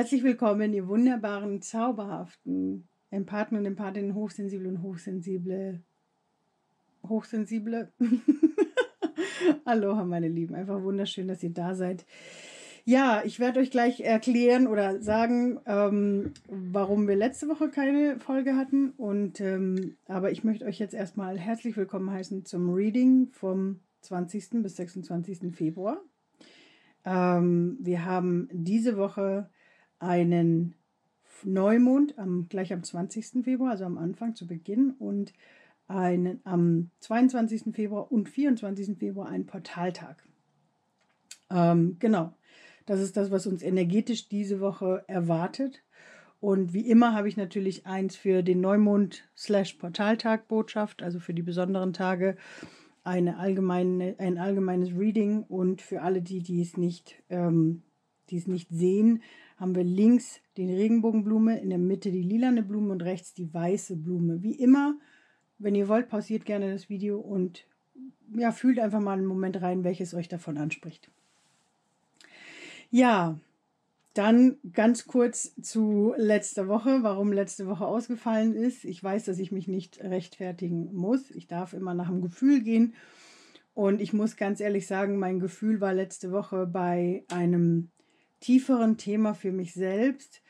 Herzlich willkommen, ihr wunderbaren, zauberhaften Empathen und Empathinnen, hochsensible und hochsensible. Hochsensible. Aloha, meine Lieben. Einfach wunderschön, dass ihr da seid. Ja, ich werde euch gleich erklären oder sagen, ähm, warum wir letzte Woche keine Folge hatten. Und ähm, aber ich möchte euch jetzt erstmal herzlich willkommen heißen zum Reading vom 20. bis 26. Februar. Ähm, wir haben diese Woche einen Neumond am, gleich am 20. Februar, also am Anfang zu Beginn, und einen, am 22. Februar und 24. Februar einen Portaltag. Ähm, genau, das ist das, was uns energetisch diese Woche erwartet. Und wie immer habe ich natürlich eins für den Neumond-Portaltag Botschaft, also für die besonderen Tage, eine allgemeine, ein allgemeines Reading und für alle die, die es nicht, ähm, die es nicht sehen, haben wir links die Regenbogenblume, in der Mitte die lilane Blume und rechts die weiße Blume. Wie immer, wenn ihr wollt, pausiert gerne das Video und ja, fühlt einfach mal einen Moment rein, welches euch davon anspricht. Ja, dann ganz kurz zu letzter Woche, warum letzte Woche ausgefallen ist. Ich weiß, dass ich mich nicht rechtfertigen muss. Ich darf immer nach dem Gefühl gehen. Und ich muss ganz ehrlich sagen, mein Gefühl war letzte Woche bei einem tieferen Thema für mich selbst,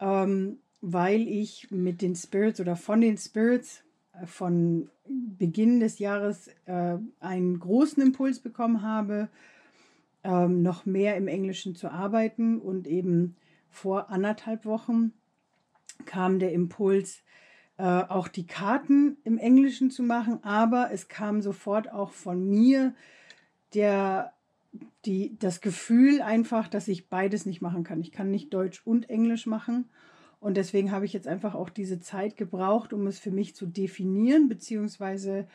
ähm, weil ich mit den Spirits oder von den Spirits äh, von Beginn des Jahres äh, einen großen Impuls bekommen habe, ähm, noch mehr im Englischen zu arbeiten. Und eben vor anderthalb Wochen kam der Impuls, äh, auch die Karten im Englischen zu machen, aber es kam sofort auch von mir der die, das Gefühl einfach, dass ich beides nicht machen kann. Ich kann nicht Deutsch und Englisch machen. Und deswegen habe ich jetzt einfach auch diese Zeit gebraucht, um es für mich zu definieren, beziehungsweise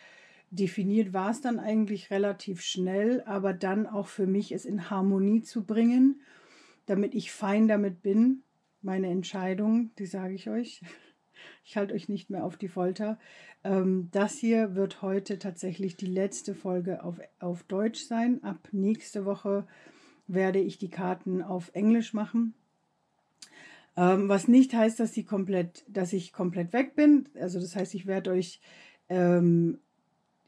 definiert war es dann eigentlich relativ schnell, aber dann auch für mich es in Harmonie zu bringen, damit ich fein damit bin. Meine Entscheidung, die sage ich euch. Ich halte euch nicht mehr auf die Folter. Ähm, das hier wird heute tatsächlich die letzte Folge auf, auf Deutsch sein. Ab nächste Woche werde ich die Karten auf Englisch machen. Ähm, was nicht heißt, dass, sie komplett, dass ich komplett weg bin. Also das heißt, ich werde euch ähm,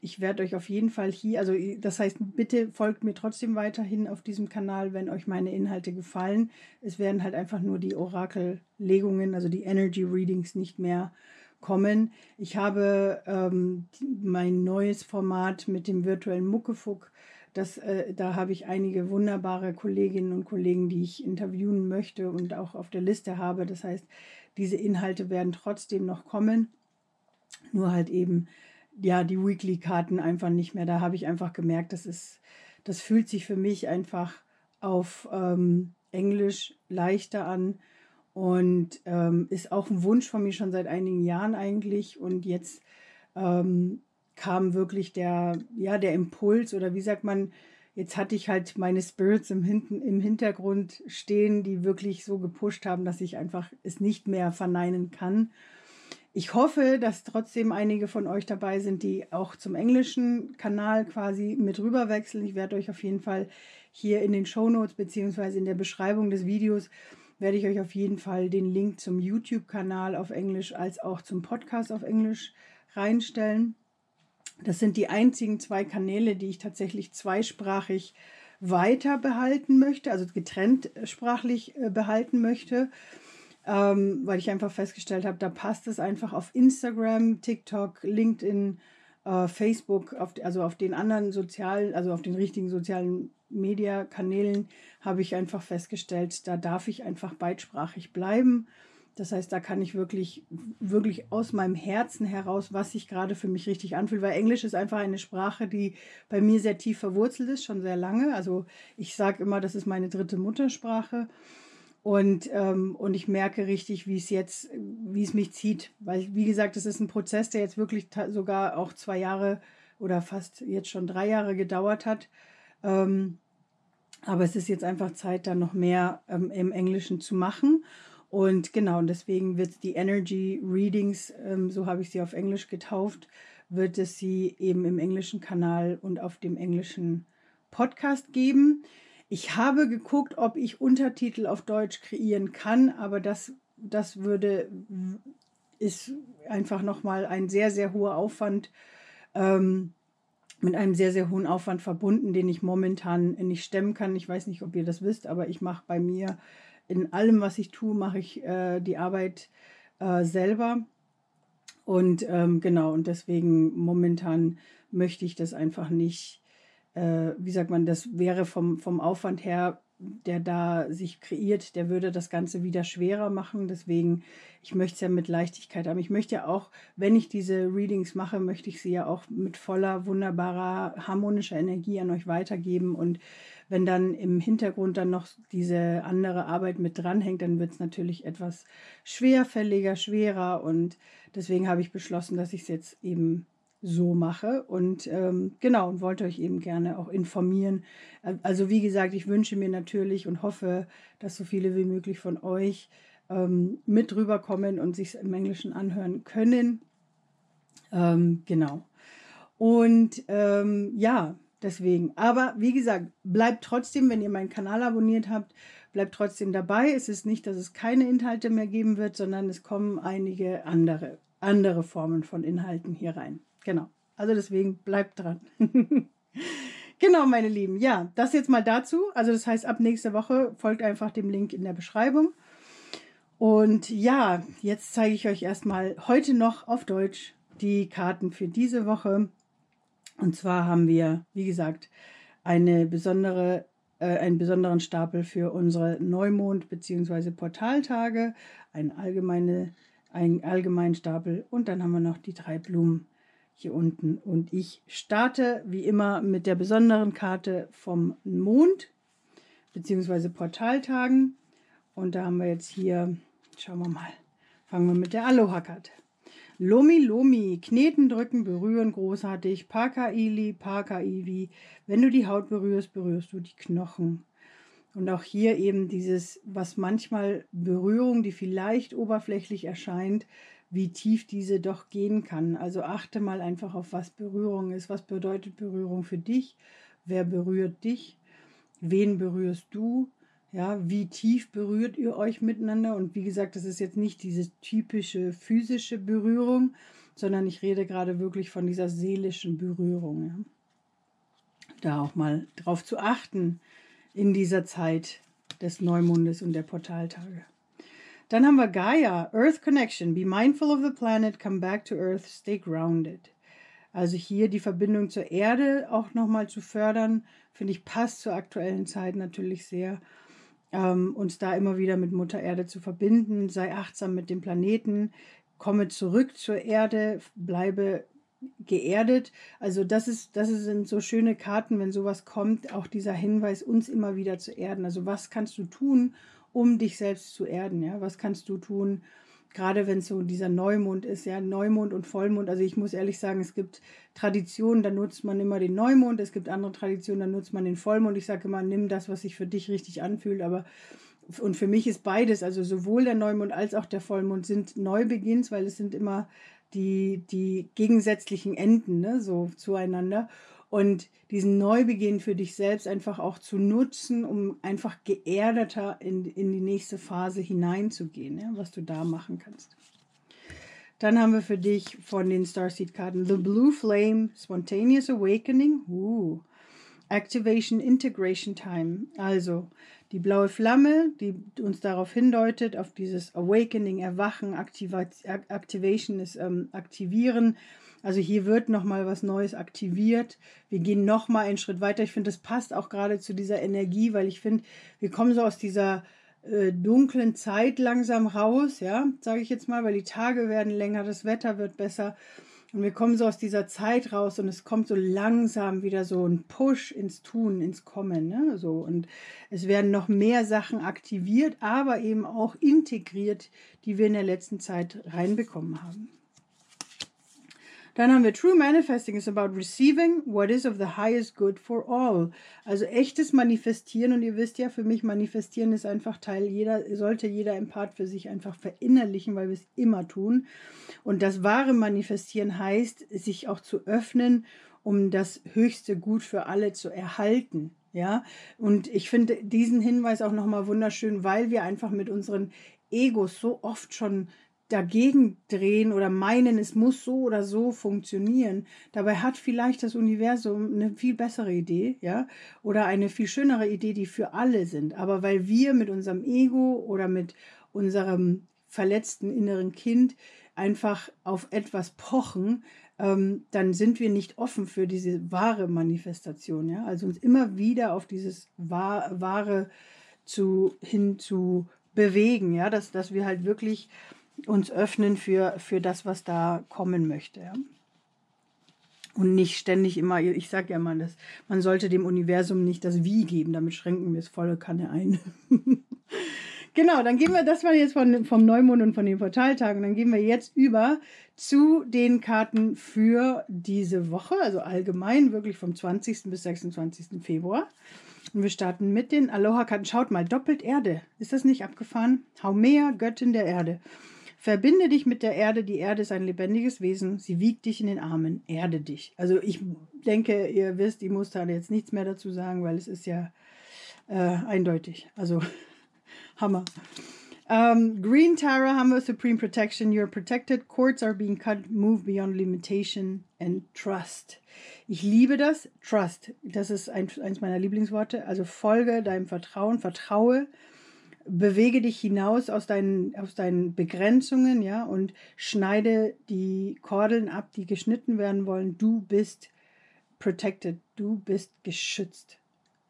ich werde euch auf jeden Fall hier, also das heißt, bitte folgt mir trotzdem weiterhin auf diesem Kanal, wenn euch meine Inhalte gefallen. Es werden halt einfach nur die Orakellegungen, also die Energy Readings nicht mehr kommen. Ich habe ähm, mein neues Format mit dem virtuellen Muckefuck. Das, äh, da habe ich einige wunderbare Kolleginnen und Kollegen, die ich interviewen möchte und auch auf der Liste habe. Das heißt, diese Inhalte werden trotzdem noch kommen. Nur halt eben ja, die Weekly-Karten einfach nicht mehr. Da habe ich einfach gemerkt, das ist, das fühlt sich für mich einfach auf ähm, Englisch leichter an und ähm, ist auch ein Wunsch von mir schon seit einigen Jahren eigentlich. Und jetzt ähm, kam wirklich der, ja, der Impuls oder wie sagt man, jetzt hatte ich halt meine Spirits im, Hinten, im Hintergrund stehen, die wirklich so gepusht haben, dass ich einfach es nicht mehr verneinen kann. Ich hoffe, dass trotzdem einige von euch dabei sind, die auch zum englischen Kanal quasi mit rüber wechseln. Ich werde euch auf jeden Fall hier in den Show Notes beziehungsweise in der Beschreibung des Videos werde ich euch auf jeden Fall den Link zum YouTube-Kanal auf Englisch als auch zum Podcast auf Englisch reinstellen. Das sind die einzigen zwei Kanäle, die ich tatsächlich zweisprachig weiter behalten möchte, also getrennt sprachlich äh, behalten möchte ähm, weil ich einfach festgestellt habe, da passt es einfach auf Instagram, TikTok, LinkedIn, äh, Facebook, auf, also auf den anderen sozialen, also auf den richtigen sozialen Media-Kanälen habe ich einfach festgestellt, da darf ich einfach beidsprachig bleiben. Das heißt, da kann ich wirklich, wirklich aus meinem Herzen heraus, was sich gerade für mich richtig anfühlt, weil Englisch ist einfach eine Sprache, die bei mir sehr tief verwurzelt ist, schon sehr lange. Also ich sage immer, das ist meine dritte Muttersprache. Und, ähm, und ich merke richtig, wie es jetzt, wie es mich zieht. Weil, wie gesagt, es ist ein Prozess, der jetzt wirklich sogar auch zwei Jahre oder fast jetzt schon drei Jahre gedauert hat. Ähm, aber es ist jetzt einfach Zeit, da noch mehr ähm, im Englischen zu machen. Und genau, und deswegen wird die Energy Readings, ähm, so habe ich sie auf Englisch getauft, wird es sie eben im englischen Kanal und auf dem englischen Podcast geben. Ich habe geguckt, ob ich Untertitel auf Deutsch kreieren kann, aber das, das würde, ist einfach nochmal ein sehr, sehr hoher Aufwand, ähm, mit einem sehr, sehr hohen Aufwand verbunden, den ich momentan nicht stemmen kann. Ich weiß nicht, ob ihr das wisst, aber ich mache bei mir in allem, was ich tue, mache ich äh, die Arbeit äh, selber. Und ähm, genau, und deswegen momentan möchte ich das einfach nicht, äh, wie sagt man, das wäre vom, vom Aufwand her, der da sich kreiert, der würde das Ganze wieder schwerer machen. Deswegen, ich möchte es ja mit Leichtigkeit haben. Ich möchte ja auch, wenn ich diese Readings mache, möchte ich sie ja auch mit voller, wunderbarer, harmonischer Energie an euch weitergeben. Und wenn dann im Hintergrund dann noch diese andere Arbeit mit dranhängt, dann wird es natürlich etwas schwerfälliger, schwerer. Und deswegen habe ich beschlossen, dass ich es jetzt eben so mache. Und ähm, genau, und wollte euch eben gerne auch informieren. Also wie gesagt, ich wünsche mir natürlich und hoffe, dass so viele wie möglich von euch ähm, mit rüberkommen und sich im Englischen anhören können. Ähm, genau. Und ähm, ja, deswegen. Aber wie gesagt, bleibt trotzdem, wenn ihr meinen Kanal abonniert habt, bleibt trotzdem dabei. Es ist nicht, dass es keine Inhalte mehr geben wird, sondern es kommen einige andere, andere Formen von Inhalten hier rein. Genau. Also deswegen bleibt dran. genau, meine Lieben. Ja, das jetzt mal dazu. Also das heißt, ab nächster Woche folgt einfach dem Link in der Beschreibung. Und ja, jetzt zeige ich euch erstmal heute noch auf Deutsch die Karten für diese Woche. Und zwar haben wir, wie gesagt, eine besondere, äh, einen besonderen Stapel für unsere Neumond- bzw. Portaltage, einen, allgemeine, einen allgemeinen Stapel und dann haben wir noch die drei Blumen hier unten. Und ich starte wie immer mit der besonderen Karte vom Mond bzw. Portaltagen. Und da haben wir jetzt hier, schauen wir mal, fangen wir mit der Aloha-Karte. Lomi Lomi, kneten, drücken, berühren, großartig. Paka Ili, Paka Iwi. Wenn du die Haut berührst, berührst du die Knochen. Und auch hier eben dieses, was manchmal Berührung, die vielleicht oberflächlich erscheint, wie tief diese doch gehen kann. Also achte mal einfach auf, was Berührung ist. Was bedeutet Berührung für dich? Wer berührt dich? Wen berührst du? Ja, wie tief berührt ihr euch miteinander? Und wie gesagt, das ist jetzt nicht diese typische physische Berührung, sondern ich rede gerade wirklich von dieser seelischen Berührung. Ja. Da auch mal drauf zu achten in dieser Zeit des Neumondes und der Portaltage. Dann haben wir Gaia, Earth Connection. Be mindful of the planet, come back to Earth, stay grounded. Also hier die Verbindung zur Erde auch nochmal zu fördern, finde ich, passt zur aktuellen Zeit natürlich sehr. Ähm, uns da immer wieder mit Mutter Erde zu verbinden. Sei achtsam mit dem Planeten, komme zurück zur Erde, bleibe geerdet. Also das ist, das sind so schöne Karten, wenn sowas kommt, auch dieser Hinweis, uns immer wieder zu erden. Also was kannst du tun, um dich selbst zu erden. Ja? Was kannst du tun, gerade wenn es so dieser Neumond ist, ja, Neumond und Vollmond. Also ich muss ehrlich sagen, es gibt Traditionen, da nutzt man immer den Neumond, es gibt andere Traditionen, da nutzt man den Vollmond. Ich sage immer, nimm das, was sich für dich richtig anfühlt, aber und für mich ist beides, also sowohl der Neumond als auch der Vollmond sind Neubeginns, weil es sind immer die, die gegensätzlichen Enden, ne, so zueinander und diesen Neubeginn für dich selbst einfach auch zu nutzen, um einfach geerdeter in, in die nächste Phase hineinzugehen, ja, was du da machen kannst. Dann haben wir für dich von den Starseed-Karten The Blue Flame, Spontaneous Awakening, uh, Activation Integration Time. Also die blaue Flamme, die uns darauf hindeutet, auf dieses Awakening, Erwachen, Activa Activation ist ähm, Aktivieren also hier wird nochmal was Neues aktiviert. Wir gehen nochmal einen Schritt weiter. Ich finde, das passt auch gerade zu dieser Energie, weil ich finde, wir kommen so aus dieser äh, dunklen Zeit langsam raus, ja, sage ich jetzt mal, weil die Tage werden länger, das Wetter wird besser. Und wir kommen so aus dieser Zeit raus und es kommt so langsam wieder so ein Push ins Tun, ins Kommen. Ne? So, und es werden noch mehr Sachen aktiviert, aber eben auch integriert, die wir in der letzten Zeit reinbekommen haben. Dann haben wir True Manifesting is about receiving what is of the highest good for all. Also echtes Manifestieren und ihr wisst ja, für mich Manifestieren ist einfach Teil jeder, sollte jeder Empath für sich einfach verinnerlichen, weil wir es immer tun. Und das wahre Manifestieren heißt, sich auch zu öffnen, um das höchste Gut für alle zu erhalten. Ja, und ich finde diesen Hinweis auch nochmal wunderschön, weil wir einfach mit unseren Egos so oft schon dagegen drehen oder meinen, es muss so oder so funktionieren. Dabei hat vielleicht das Universum eine viel bessere Idee, ja, oder eine viel schönere Idee, die für alle sind. Aber weil wir mit unserem Ego oder mit unserem verletzten inneren Kind einfach auf etwas pochen, ähm, dann sind wir nicht offen für diese wahre Manifestation, ja. Also uns immer wieder auf dieses wahre zu hin zu bewegen, ja, dass, dass wir halt wirklich uns öffnen für, für das, was da kommen möchte. Ja? Und nicht ständig immer, ich sage ja mal, das, man sollte dem Universum nicht das Wie geben, damit schränken wir es volle Kanne ein. genau, dann gehen wir, das war jetzt von, vom Neumond und von den Portaltagen, dann gehen wir jetzt über zu den Karten für diese Woche, also allgemein wirklich vom 20. bis 26. Februar. Und wir starten mit den Aloha-Karten. Schaut mal, doppelt Erde. Ist das nicht abgefahren? Haumea, Göttin der Erde. Verbinde dich mit der Erde. Die Erde ist ein lebendiges Wesen. Sie wiegt dich in den Armen. Erde dich. Also ich denke, ihr wisst, ich muss da jetzt nichts mehr dazu sagen, weil es ist ja äh, eindeutig. Also Hammer. Um, ähm, Green Tara haben wir Supreme Protection. You're protected. Cords are being cut. Move beyond limitation and trust. Ich liebe das. Trust. Das ist ein, eins meiner Lieblingsworte. Also folge deinem Vertrauen. Vertraue bewege dich hinaus aus deinen, aus deinen Begrenzungen, ja, und schneide die Kordeln ab, die geschnitten werden wollen. Du bist protected, du bist geschützt,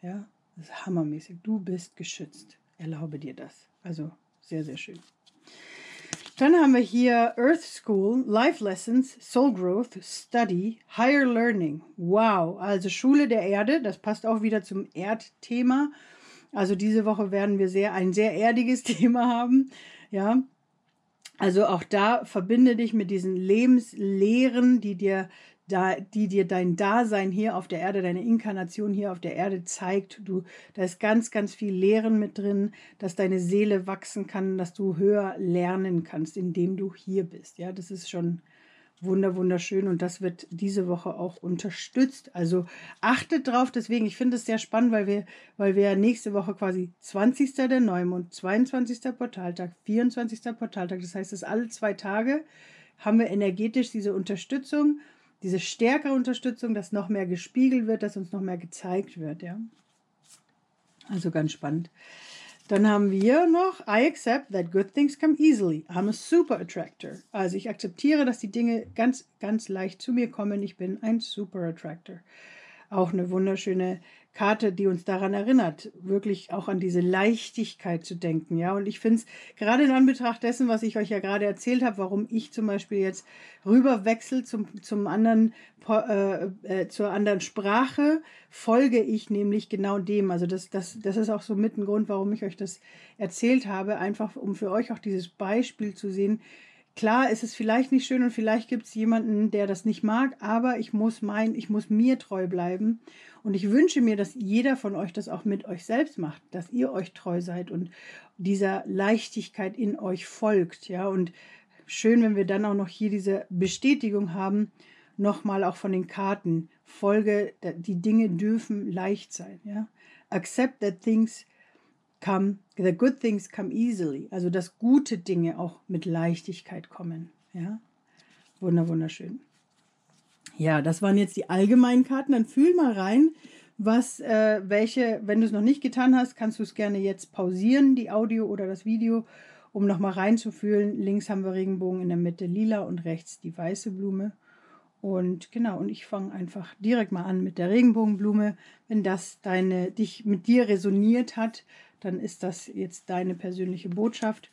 ja. Das ist hammermäßig. Du bist geschützt. Erlaube dir das. Also sehr, sehr schön. Dann haben wir hier Earth School, Life Lessons, Soul Growth, Study, Higher Learning. Wow, also Schule der Erde, das passt auch wieder zum Erdthema. Also diese Woche werden wir sehr ein sehr erdiges Thema haben, ja. Also auch da verbinde dich mit diesen Lebenslehren, die dir da, die dir dein Dasein hier auf der Erde, deine Inkarnation hier auf der Erde zeigt. Du, da ist ganz, ganz viel Lehren mit drin, dass deine Seele wachsen kann, dass du höher lernen kannst, indem du hier bist. Ja, das ist schon wunder wunderschön und das wird diese Woche auch unterstützt. Also achtet drauf, deswegen, ich finde es sehr spannend, weil wir, weil wir nächste Woche quasi 20. der Neumond, 22. Portaltag, 24. Portaltag, das heißt, es alle zwei Tage haben wir energetisch diese Unterstützung, diese stärkere Unterstützung, dass noch mehr gespiegelt wird, dass uns noch mehr gezeigt wird, ja. Also ganz spannend. Dann haben wir noch, I accept that good things come easily. I'm a super attractor. Also ich akzeptiere, dass die Dinge ganz, ganz leicht zu mir kommen. Ich bin ein super attractor. Auch eine wunderschöne Karte, die uns daran erinnert, wirklich auch an diese Leichtigkeit zu denken. Ja, und ich finde es gerade in Anbetracht dessen, was ich euch ja gerade erzählt habe, warum ich zum Beispiel jetzt rüberwechsel zum, zum anderen, äh, äh, zur anderen Sprache, folge ich nämlich genau dem. Also das, das, das ist auch so mit ein Grund, warum ich euch das erzählt habe, einfach um für euch auch dieses Beispiel zu sehen, Klar ist es vielleicht nicht schön und vielleicht gibt es jemanden, der das nicht mag, aber ich muss mein, ich muss mir treu bleiben. Und ich wünsche mir, dass jeder von euch das auch mit euch selbst macht, dass ihr euch treu seid und dieser Leichtigkeit in euch folgt. Ja, und schön, wenn wir dann auch noch hier diese Bestätigung haben, nochmal auch von den Karten. Folge, die Dinge dürfen leicht sein. Ja, accept that things come, the good things come easily. Also, dass gute Dinge auch mit Leichtigkeit kommen. Ja, Wunder, wunderschön. Ja, das waren jetzt die allgemeinen Karten. Dann fühl mal rein, was, äh, welche, wenn du es noch nicht getan hast, kannst du es gerne jetzt pausieren, die Audio oder das Video, um nochmal reinzufühlen. Links haben wir Regenbogen, in der Mitte lila und rechts die weiße Blume. Und genau, und ich fange einfach direkt mal an mit der Regenbogenblume. Wenn das deine, dich mit dir resoniert hat, dann ist das jetzt deine persönliche Botschaft.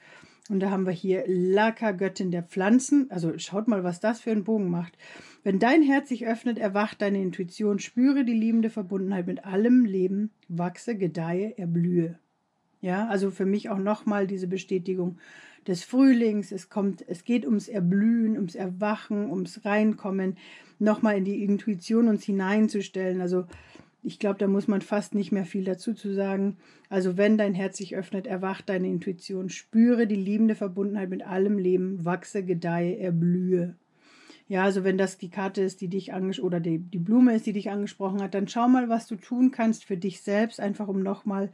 Und da haben wir hier Laka, Göttin der Pflanzen. Also schaut mal, was das für einen Bogen macht. Wenn dein Herz sich öffnet, erwacht deine Intuition, spüre die liebende Verbundenheit mit allem Leben, wachse, gedeihe, erblühe. Ja, also für mich auch nochmal diese Bestätigung des Frühlings. Es kommt, es geht ums Erblühen, ums Erwachen, ums Reinkommen, nochmal in die Intuition uns hineinzustellen. Also ich glaube, da muss man fast nicht mehr viel dazu zu sagen. Also wenn dein Herz sich öffnet, erwacht deine Intuition, spüre die liebende Verbundenheit mit allem Leben, wachse, gedeihe, erblühe. Ja, also wenn das die Karte ist, die dich angesprochen oder die, die Blume ist, die dich angesprochen hat, dann schau mal, was du tun kannst für dich selbst, einfach um nochmal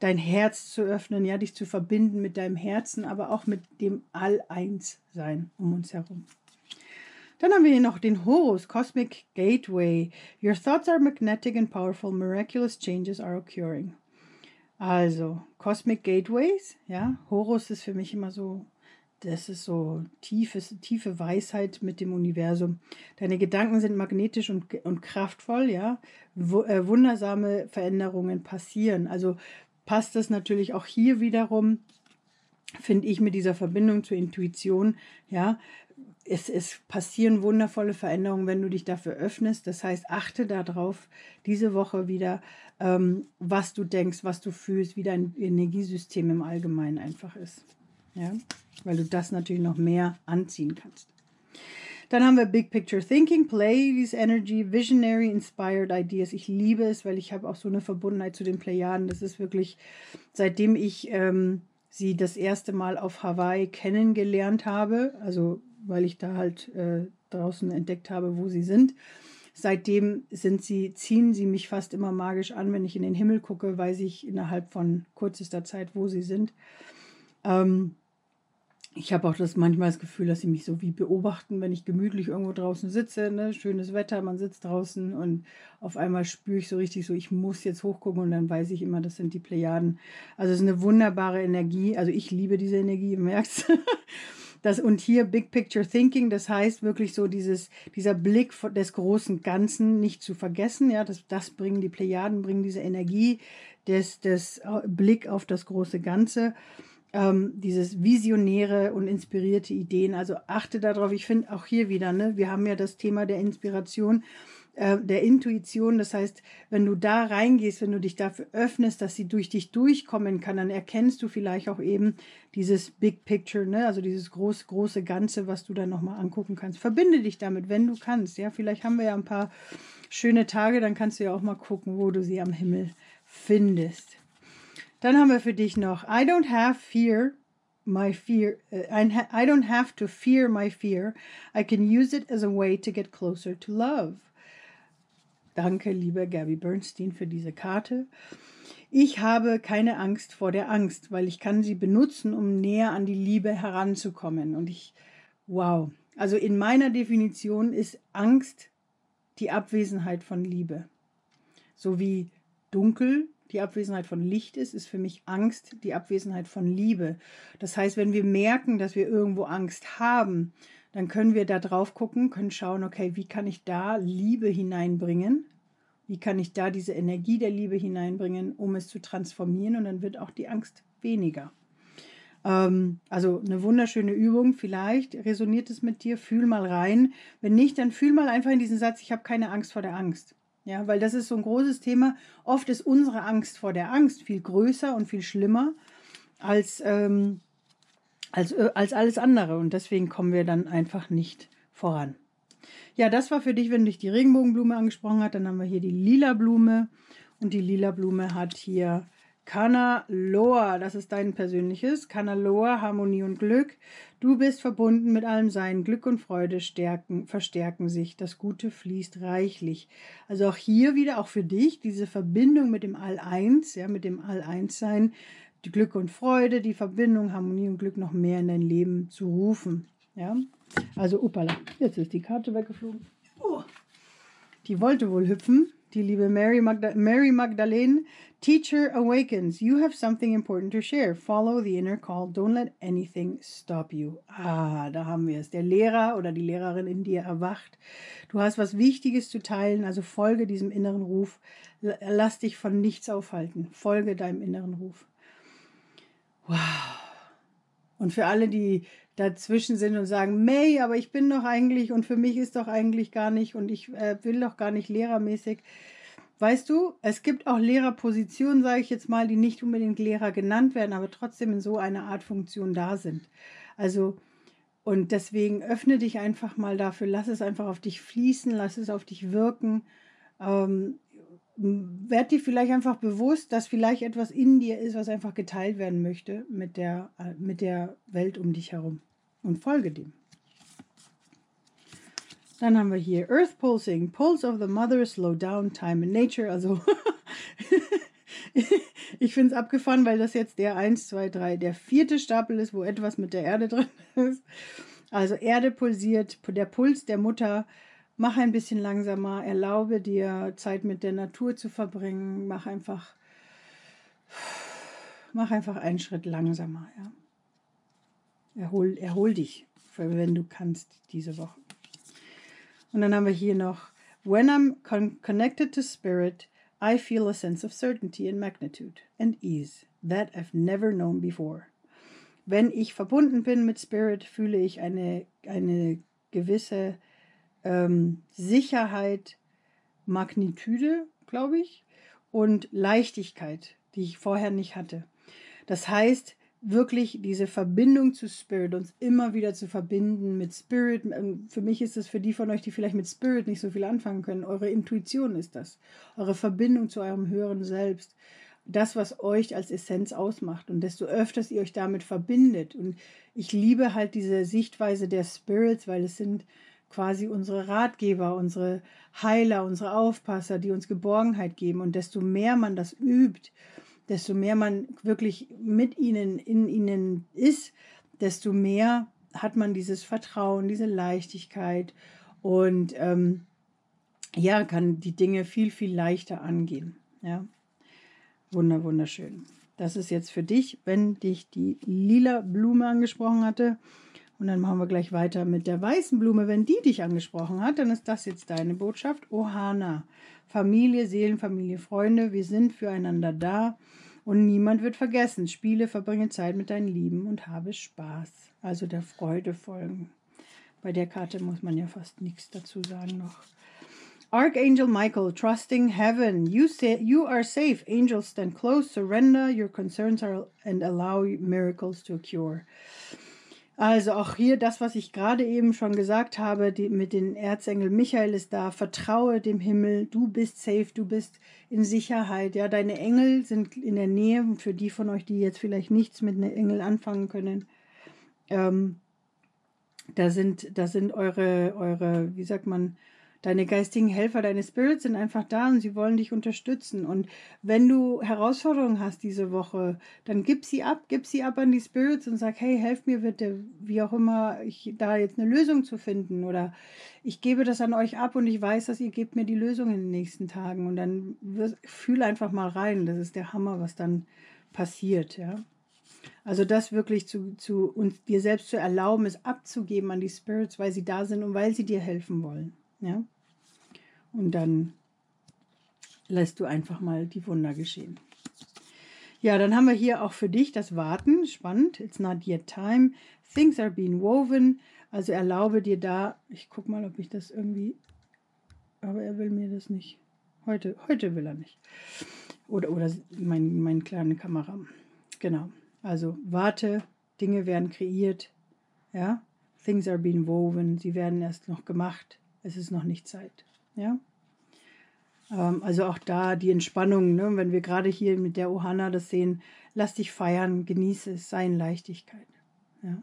dein Herz zu öffnen, ja, dich zu verbinden mit deinem Herzen, aber auch mit dem All-Eins-Sein um uns herum. Dann haben wir hier noch den Horus, Cosmic Gateway. Your thoughts are magnetic and powerful, miraculous changes are occurring. Also, Cosmic Gateways, ja, Horus ist für mich immer so, das ist so tiefes, tiefe Weisheit mit dem Universum. Deine Gedanken sind magnetisch und, und kraftvoll, ja. W äh, wundersame Veränderungen passieren. Also passt das natürlich auch hier wiederum, finde ich, mit dieser Verbindung zur Intuition, ja, es, es passieren wundervolle Veränderungen, wenn du dich dafür öffnest. Das heißt, achte darauf, diese Woche wieder, ähm, was du denkst, was du fühlst, wie dein Energiesystem im Allgemeinen einfach ist. Ja? Weil du das natürlich noch mehr anziehen kannst. Dann haben wir Big Picture Thinking, this Energy, Visionary Inspired Ideas. Ich liebe es, weil ich habe auch so eine Verbundenheit zu den Plejaden. Das ist wirklich, seitdem ich ähm, sie das erste Mal auf Hawaii kennengelernt habe, also weil ich da halt äh, draußen entdeckt habe, wo sie sind. Seitdem sind sie, ziehen sie mich fast immer magisch an, wenn ich in den Himmel gucke, weiß ich innerhalb von kürzester Zeit, wo sie sind. Ähm, ich habe auch das manchmal das Gefühl, dass sie mich so wie beobachten, wenn ich gemütlich irgendwo draußen sitze, ne? schönes Wetter, man sitzt draußen und auf einmal spüre ich so richtig so, ich muss jetzt hochgucken und dann weiß ich immer, das sind die Plejaden. Also es ist eine wunderbare Energie. Also ich liebe diese Energie, ihr merkt es. Das, und hier Big Picture Thinking, das heißt wirklich so dieses, dieser Blick des großen Ganzen nicht zu vergessen. Ja, das, das bringen die Plejaden, bringen diese Energie des, des äh, Blick auf das große Ganze. Ähm, dieses visionäre und inspirierte Ideen. Also achte darauf. Ich finde auch hier wieder, ne, wir haben ja das Thema der Inspiration äh, der Intuition. Das heißt, wenn du da reingehst, wenn du dich dafür öffnest, dass sie durch dich durchkommen kann, dann erkennst du vielleicht auch eben dieses Big Picture, ne? also dieses groß, große Ganze, was du dann nochmal angucken kannst. Verbinde dich damit, wenn du kannst. Ja, vielleicht haben wir ja ein paar schöne Tage, dann kannst du ja auch mal gucken, wo du sie am Himmel findest. Dann haben wir für dich noch I don't have fear my fear uh, I don't have to fear my fear I can use it as a way to get closer to love Danke, liebe Gabby Bernstein, für diese Karte. Ich habe keine Angst vor der Angst, weil ich kann sie benutzen, um näher an die Liebe heranzukommen. Und ich, wow. Also in meiner Definition ist Angst die Abwesenheit von Liebe. So wie dunkel die Abwesenheit von Licht ist, ist für mich Angst die Abwesenheit von Liebe. Das heißt, wenn wir merken, dass wir irgendwo Angst haben, dann können wir da drauf gucken, können schauen, okay, wie kann ich da Liebe hineinbringen? Wie kann ich da diese Energie der Liebe hineinbringen, um es zu transformieren? Und dann wird auch die Angst weniger. Ähm, also eine wunderschöne Übung. Vielleicht resoniert es mit dir. Fühl mal rein. Wenn nicht, dann fühl mal einfach in diesen Satz, ich habe keine Angst vor der Angst. Ja, weil das ist so ein großes Thema. Oft ist unsere Angst vor der Angst viel größer und viel schlimmer als, ähm, als, äh, als alles andere. Und deswegen kommen wir dann einfach nicht voran. Ja, das war für dich, wenn dich die Regenbogenblume angesprochen hat. Dann haben wir hier die lila Blume. Und die lila Blume hat hier Kanaloa, das ist dein persönliches. Kanaloa, Harmonie und Glück. Du bist verbunden mit allem Sein. Glück und Freude stärken, verstärken sich. Das Gute fließt reichlich. Also auch hier wieder, auch für dich, diese Verbindung mit dem All-Eins, ja, mit dem All-Eins-Sein die Glück und Freude, die Verbindung, Harmonie und Glück noch mehr in dein Leben zu rufen. Ja, also upala, jetzt ist die Karte weggeflogen. Oh. Die wollte wohl hüpfen, die liebe Mary, Magda Mary Magdalene. Teacher awakens. You have something important to share. Follow the inner call. Don't let anything stop you. Ah, da haben wir es. Der Lehrer oder die Lehrerin in dir erwacht. Du hast was Wichtiges zu teilen, also folge diesem inneren Ruf. Lass dich von nichts aufhalten. Folge deinem inneren Ruf. Wow. Und für alle, die dazwischen sind und sagen, May, aber ich bin doch eigentlich und für mich ist doch eigentlich gar nicht und ich äh, will doch gar nicht lehrermäßig. Weißt du, es gibt auch Lehrerpositionen, sage ich jetzt mal, die nicht unbedingt Lehrer genannt werden, aber trotzdem in so einer Art Funktion da sind. Also, und deswegen öffne dich einfach mal dafür, lass es einfach auf dich fließen, lass es auf dich wirken. Ähm, werd dir vielleicht einfach bewusst, dass vielleicht etwas in dir ist, was einfach geteilt werden möchte mit der, äh, mit der Welt um dich herum. Und folge dem. Dann haben wir hier Earth Pulsing, Pulse of the Mother, Slow Down, Time in Nature. Also ich finde es abgefahren, weil das jetzt der 1, 2, 3, der vierte Stapel ist, wo etwas mit der Erde drin ist. Also Erde pulsiert, der Puls der Mutter. Mach ein bisschen langsamer, erlaube dir Zeit mit der Natur zu verbringen. Mach einfach, mach einfach einen Schritt langsamer. Ja. Erhol, erhol dich, wenn du kannst, diese Woche. Und dann haben wir hier noch, when I'm con connected to spirit, I feel a sense of certainty and magnitude and ease that I've never known before. Wenn ich verbunden bin mit Spirit, fühle ich eine, eine gewisse ähm, Sicherheit, Magnitude, glaube ich, und Leichtigkeit, die ich vorher nicht hatte. Das heißt, wirklich diese Verbindung zu Spirit, uns immer wieder zu verbinden mit Spirit. Ähm, für mich ist es für die von euch, die vielleicht mit Spirit nicht so viel anfangen können, eure Intuition ist das. Eure Verbindung zu eurem höheren Selbst. Das, was euch als Essenz ausmacht. Und desto öfters ihr euch damit verbindet. Und ich liebe halt diese Sichtweise der Spirits, weil es sind quasi unsere Ratgeber, unsere Heiler, unsere Aufpasser, die uns Geborgenheit geben. Und desto mehr man das übt, desto mehr man wirklich mit ihnen, in ihnen ist, desto mehr hat man dieses Vertrauen, diese Leichtigkeit und ähm, ja, kann die Dinge viel, viel leichter angehen. Ja, wunder, wunderschön. Das ist jetzt für dich, wenn dich die lila Blume angesprochen hatte. Und dann machen wir gleich weiter mit der weißen Blume. Wenn die dich angesprochen hat, dann ist das jetzt deine Botschaft. Ohana. Familie, Seelenfamilie, Freunde, wir sind füreinander da und niemand wird vergessen. Spiele, verbringe Zeit mit deinen Lieben und habe Spaß. Also der Freude folgen. Bei der Karte muss man ja fast nichts dazu sagen noch. Archangel Michael, trusting heaven, you say you are safe. Angels stand close, surrender your concerns are, and allow miracles to occur. Also auch hier das, was ich gerade eben schon gesagt habe, die, mit den Erzengel Michael ist da, vertraue dem Himmel, du bist safe, du bist in Sicherheit. Ja, deine Engel sind in der Nähe, für die von euch, die jetzt vielleicht nichts mit einem Engel anfangen können. Ähm, da sind, da sind eure, eure, wie sagt man, Deine geistigen Helfer, deine Spirits sind einfach da und sie wollen dich unterstützen. Und wenn du Herausforderungen hast diese Woche, dann gib sie ab, gib sie ab an die Spirits und sag, hey, helft mir bitte, wie auch immer, ich, da jetzt eine Lösung zu finden. Oder ich gebe das an euch ab und ich weiß, dass ihr gebt mir die Lösung in den nächsten Tagen. Und dann fühl einfach mal rein. Das ist der Hammer, was dann passiert, ja. Also das wirklich zu, zu uns dir selbst zu erlauben, es abzugeben an die Spirits, weil sie da sind und weil sie dir helfen wollen. Ja. Und dann lässt du einfach mal die Wunder geschehen. Ja, dann haben wir hier auch für dich das Warten. Spannend. It's not yet time. Things are being woven. Also erlaube dir da, ich gucke mal, ob ich das irgendwie, aber er will mir das nicht. Heute, heute will er nicht. Oder, oder mein, mein kleine Kamera. Genau. Also warte, Dinge werden kreiert. Ja. Things are being woven. Sie werden erst noch gemacht. Es ist noch nicht Zeit. Ja. Ähm, also auch da die Entspannung, ne? wenn wir gerade hier mit der Ohana das sehen, lass dich feiern, genieße es, sei in Leichtigkeit. Ja.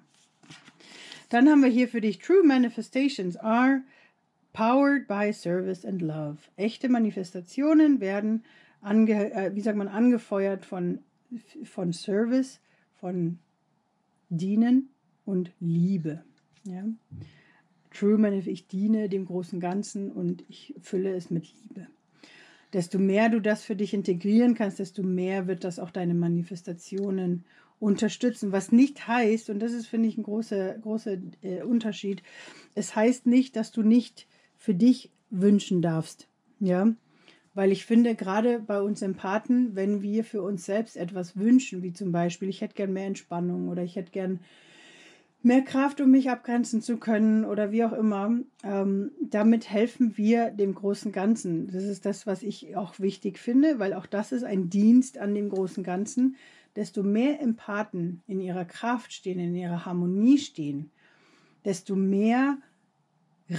Dann haben wir hier für dich True Manifestations are powered by service and love. Echte Manifestationen werden ange, äh, wie sagt man, angefeuert von, von Service, von Dienen und Liebe. Ja. Truman, ich diene dem großen Ganzen und ich fülle es mit Liebe. Desto mehr du das für dich integrieren kannst, desto mehr wird das auch deine Manifestationen unterstützen. Was nicht heißt, und das ist, finde ich, ein großer, großer äh, Unterschied, es heißt nicht, dass du nicht für dich wünschen darfst. Ja, weil ich finde, gerade bei uns Empathen, wenn wir für uns selbst etwas wünschen, wie zum Beispiel, ich hätte gern mehr Entspannung oder ich hätte gern mehr Kraft, um mich abgrenzen zu können oder wie auch immer. Ähm, damit helfen wir dem großen Ganzen. Das ist das, was ich auch wichtig finde, weil auch das ist ein Dienst an dem großen Ganzen. Desto mehr Empathen in ihrer Kraft stehen, in ihrer Harmonie stehen, desto mehr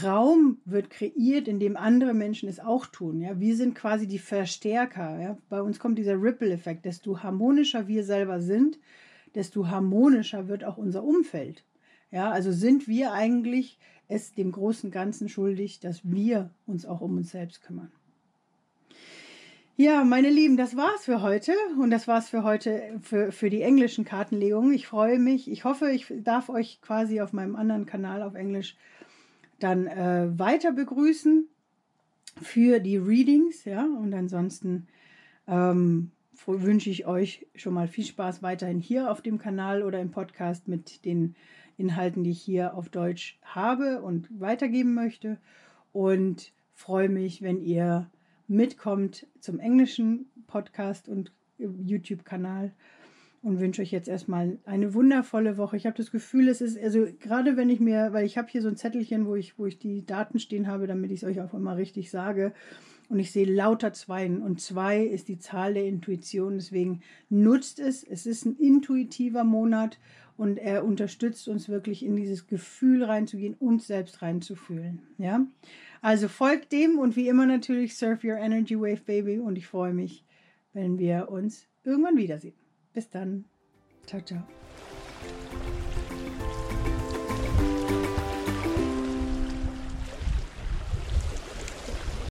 Raum wird kreiert, in dem andere Menschen es auch tun. Ja? Wir sind quasi die Verstärker. Ja? Bei uns kommt dieser Ripple-Effekt. Desto harmonischer wir selber sind, desto harmonischer wird auch unser Umfeld. Ja, also sind wir eigentlich es dem großen Ganzen schuldig, dass wir uns auch um uns selbst kümmern. Ja, meine Lieben, das war's für heute und das war's für heute für, für die englischen Kartenlegungen. Ich freue mich. Ich hoffe, ich darf euch quasi auf meinem anderen Kanal auf Englisch dann äh, weiter begrüßen für die Readings, ja, und ansonsten ähm, wünsche ich euch schon mal viel Spaß weiterhin hier auf dem Kanal oder im Podcast mit den Inhalten, die ich hier auf Deutsch habe und weitergeben möchte und freue mich, wenn ihr mitkommt zum englischen Podcast und YouTube-Kanal und wünsche euch jetzt erstmal eine wundervolle Woche. Ich habe das Gefühl, es ist, also gerade wenn ich mir, weil ich habe hier so ein Zettelchen, wo ich, wo ich die Daten stehen habe, damit ich es euch auch immer richtig sage. Und ich sehe lauter Zweien. Und zwei ist die Zahl der Intuition. Deswegen nutzt es. Es ist ein intuitiver Monat und er unterstützt uns wirklich in dieses Gefühl reinzugehen, uns selbst reinzufühlen. Ja, also folgt dem und wie immer natürlich surf your energy wave, baby. Und ich freue mich, wenn wir uns irgendwann wiedersehen. Bis dann. Ciao, ciao.